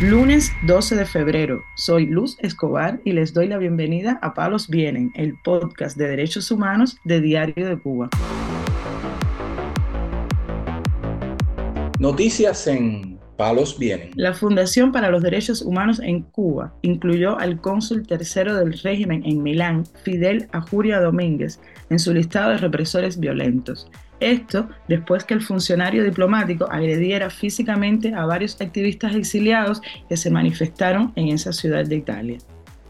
Lunes 12 de febrero, soy Luz Escobar y les doy la bienvenida a Palos Vienen, el podcast de derechos humanos de Diario de Cuba. Noticias en Palos Vienen. La Fundación para los Derechos Humanos en Cuba incluyó al cónsul tercero del régimen en Milán, Fidel Ajuria Domínguez, en su listado de represores violentos. Esto después que el funcionario diplomático agrediera físicamente a varios activistas exiliados que se manifestaron en esa ciudad de Italia.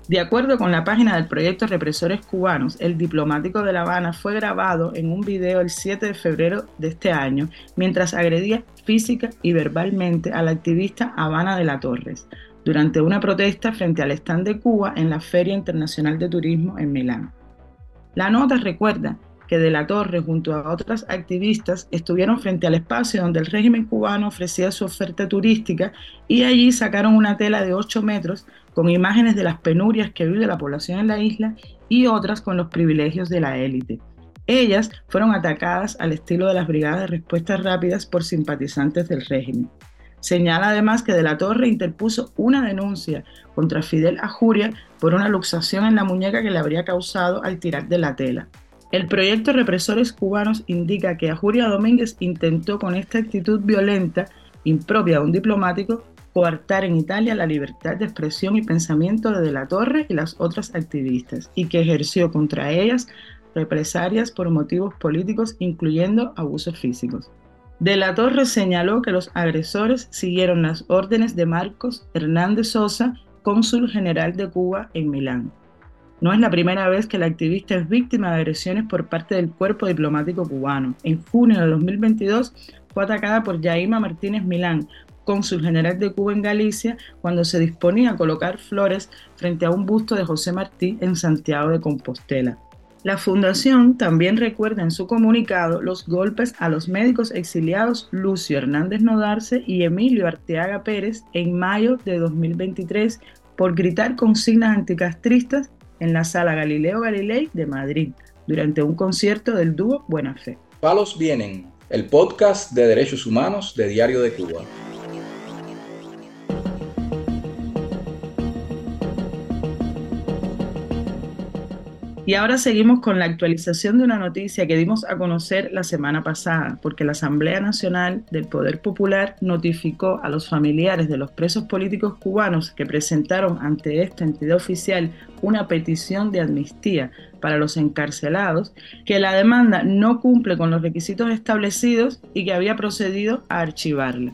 De acuerdo con la página del proyecto Represores Cubanos, el diplomático de La Habana fue grabado en un video el 7 de febrero de este año mientras agredía física y verbalmente al activista Habana de la Torres durante una protesta frente al stand de Cuba en la Feria Internacional de Turismo en Milán. La nota recuerda que de la Torre junto a otras activistas estuvieron frente al espacio donde el régimen cubano ofrecía su oferta turística y allí sacaron una tela de 8 metros con imágenes de las penurias que vive la población en la isla y otras con los privilegios de la élite. Ellas fueron atacadas al estilo de las brigadas de respuestas rápidas por simpatizantes del régimen. Señala además que De la Torre interpuso una denuncia contra Fidel Ajuria por una luxación en la muñeca que le habría causado al tirar de la tela. El proyecto Represores Cubanos indica que Ajuria Domínguez intentó con esta actitud violenta, impropia de un diplomático, coartar en Italia la libertad de expresión y pensamiento de De la Torre y las otras activistas, y que ejerció contra ellas represalias por motivos políticos, incluyendo abusos físicos. De la Torre señaló que los agresores siguieron las órdenes de Marcos Hernández Sosa, cónsul general de Cuba en Milán. No es la primera vez que la activista es víctima de agresiones por parte del cuerpo diplomático cubano. En junio de 2022 fue atacada por Yaima Martínez Milán, cónsul general de Cuba en Galicia, cuando se disponía a colocar flores frente a un busto de José Martí en Santiago de Compostela. La fundación también recuerda en su comunicado los golpes a los médicos exiliados Lucio Hernández Nodarse y Emilio Arteaga Pérez en mayo de 2023 por gritar consignas anticastristas en la Sala Galileo Galilei de Madrid durante un concierto del dúo Buena Fe. Palos Vienen, el podcast de derechos humanos de Diario de Cuba. Y ahora seguimos con la actualización de una noticia que dimos a conocer la semana pasada, porque la Asamblea Nacional del Poder Popular notificó a los familiares de los presos políticos cubanos que presentaron ante esta entidad oficial una petición de amnistía para los encarcelados, que la demanda no cumple con los requisitos establecidos y que había procedido a archivarla.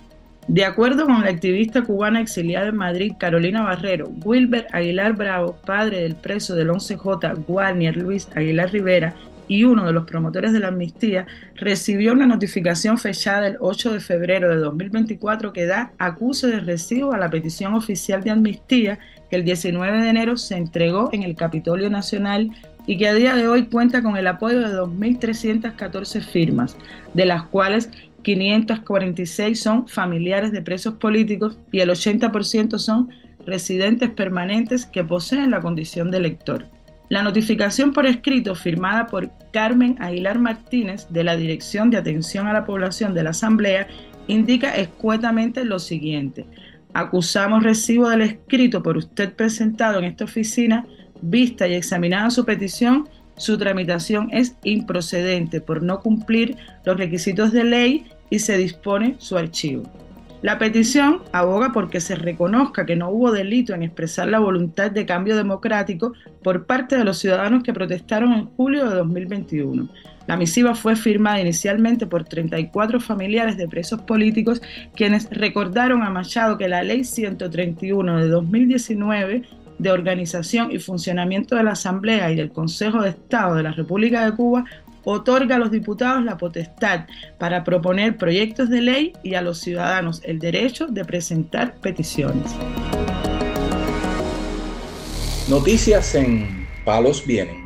De acuerdo con la activista cubana exiliada en Madrid, Carolina Barrero, Wilber Aguilar Bravo, padre del preso del 11J, Guarnier Luis Aguilar Rivera, y uno de los promotores de la amnistía, recibió una notificación fechada el 8 de febrero de 2024 que da acuse de recibo a la petición oficial de amnistía que el 19 de enero se entregó en el Capitolio Nacional y que a día de hoy cuenta con el apoyo de 2.314 firmas, de las cuales 546 son familiares de presos políticos y el 80% son residentes permanentes que poseen la condición de elector. La notificación por escrito firmada por Carmen Aguilar Martínez de la Dirección de Atención a la Población de la Asamblea indica escuetamente lo siguiente. Acusamos recibo del escrito por usted presentado en esta oficina, vista y examinada su petición, su tramitación es improcedente por no cumplir los requisitos de ley y se dispone su archivo. La petición aboga porque se reconozca que no hubo delito en expresar la voluntad de cambio democrático por parte de los ciudadanos que protestaron en julio de 2021. La misiva fue firmada inicialmente por 34 familiares de presos políticos quienes recordaron a Machado que la ley 131 de 2019 de organización y funcionamiento de la Asamblea y del Consejo de Estado de la República de Cuba otorga a los diputados la potestad para proponer proyectos de ley y a los ciudadanos el derecho de presentar peticiones. Noticias en Palos Vienen.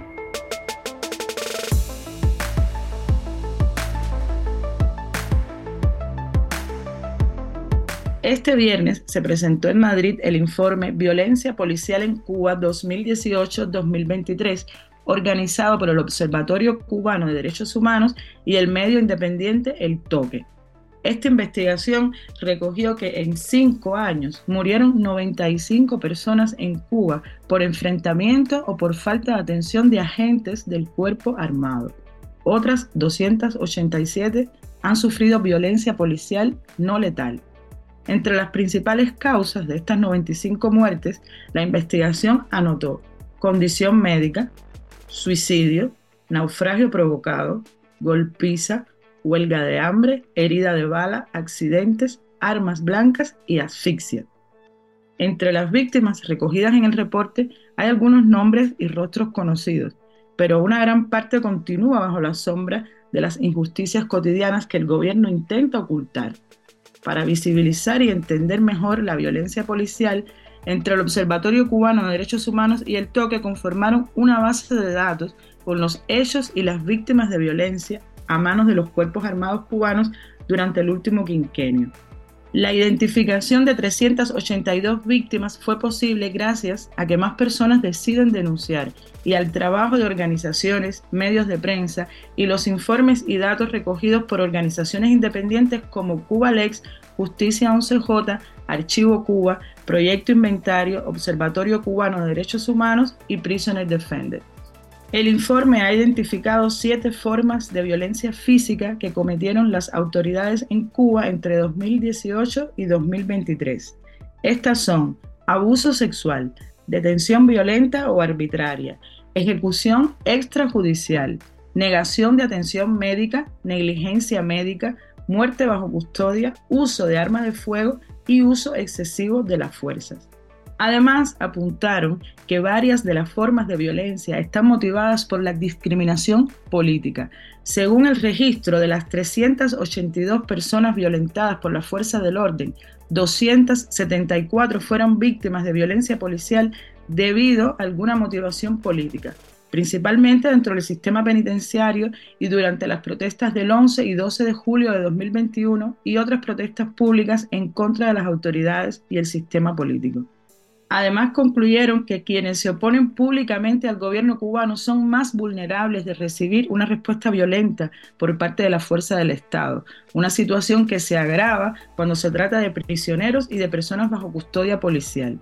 Este viernes se presentó en Madrid el informe Violencia Policial en Cuba 2018-2023, organizado por el Observatorio Cubano de Derechos Humanos y el medio independiente El Toque. Esta investigación recogió que en cinco años murieron 95 personas en Cuba por enfrentamiento o por falta de atención de agentes del cuerpo armado. Otras 287 han sufrido violencia policial no letal. Entre las principales causas de estas 95 muertes, la investigación anotó condición médica, suicidio, naufragio provocado, golpiza, huelga de hambre, herida de bala, accidentes, armas blancas y asfixia. Entre las víctimas recogidas en el reporte hay algunos nombres y rostros conocidos, pero una gran parte continúa bajo la sombra de las injusticias cotidianas que el gobierno intenta ocultar. Para visibilizar y entender mejor la violencia policial, entre el Observatorio Cubano de Derechos Humanos y el Toque conformaron una base de datos con los hechos y las víctimas de violencia a manos de los cuerpos armados cubanos durante el último quinquenio. La identificación de 382 víctimas fue posible gracias a que más personas deciden denunciar y al trabajo de organizaciones, medios de prensa y los informes y datos recogidos por organizaciones independientes como Cubalex, Justicia 11J, Archivo Cuba, Proyecto Inventario, Observatorio Cubano de Derechos Humanos y Prisoner Defender. El informe ha identificado siete formas de violencia física que cometieron las autoridades en Cuba entre 2018 y 2023. Estas son abuso sexual, detención violenta o arbitraria, ejecución extrajudicial, negación de atención médica, negligencia médica, muerte bajo custodia, uso de armas de fuego y uso excesivo de las fuerzas. Además, apuntaron que varias de las formas de violencia están motivadas por la discriminación política. Según el registro de las 382 personas violentadas por la fuerza del orden, 274 fueron víctimas de violencia policial debido a alguna motivación política, principalmente dentro del sistema penitenciario y durante las protestas del 11 y 12 de julio de 2021 y otras protestas públicas en contra de las autoridades y el sistema político. Además, concluyeron que quienes se oponen públicamente al gobierno cubano son más vulnerables de recibir una respuesta violenta por parte de la fuerza del Estado, una situación que se agrava cuando se trata de prisioneros y de personas bajo custodia policial.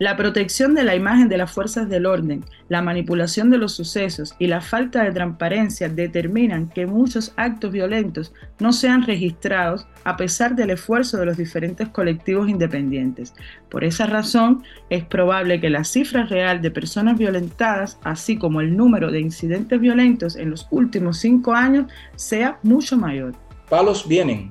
La protección de la imagen de las fuerzas del orden, la manipulación de los sucesos y la falta de transparencia determinan que muchos actos violentos no sean registrados a pesar del esfuerzo de los diferentes colectivos independientes. Por esa razón, es probable que la cifra real de personas violentadas, así como el número de incidentes violentos en los últimos cinco años, sea mucho mayor. Palos vienen,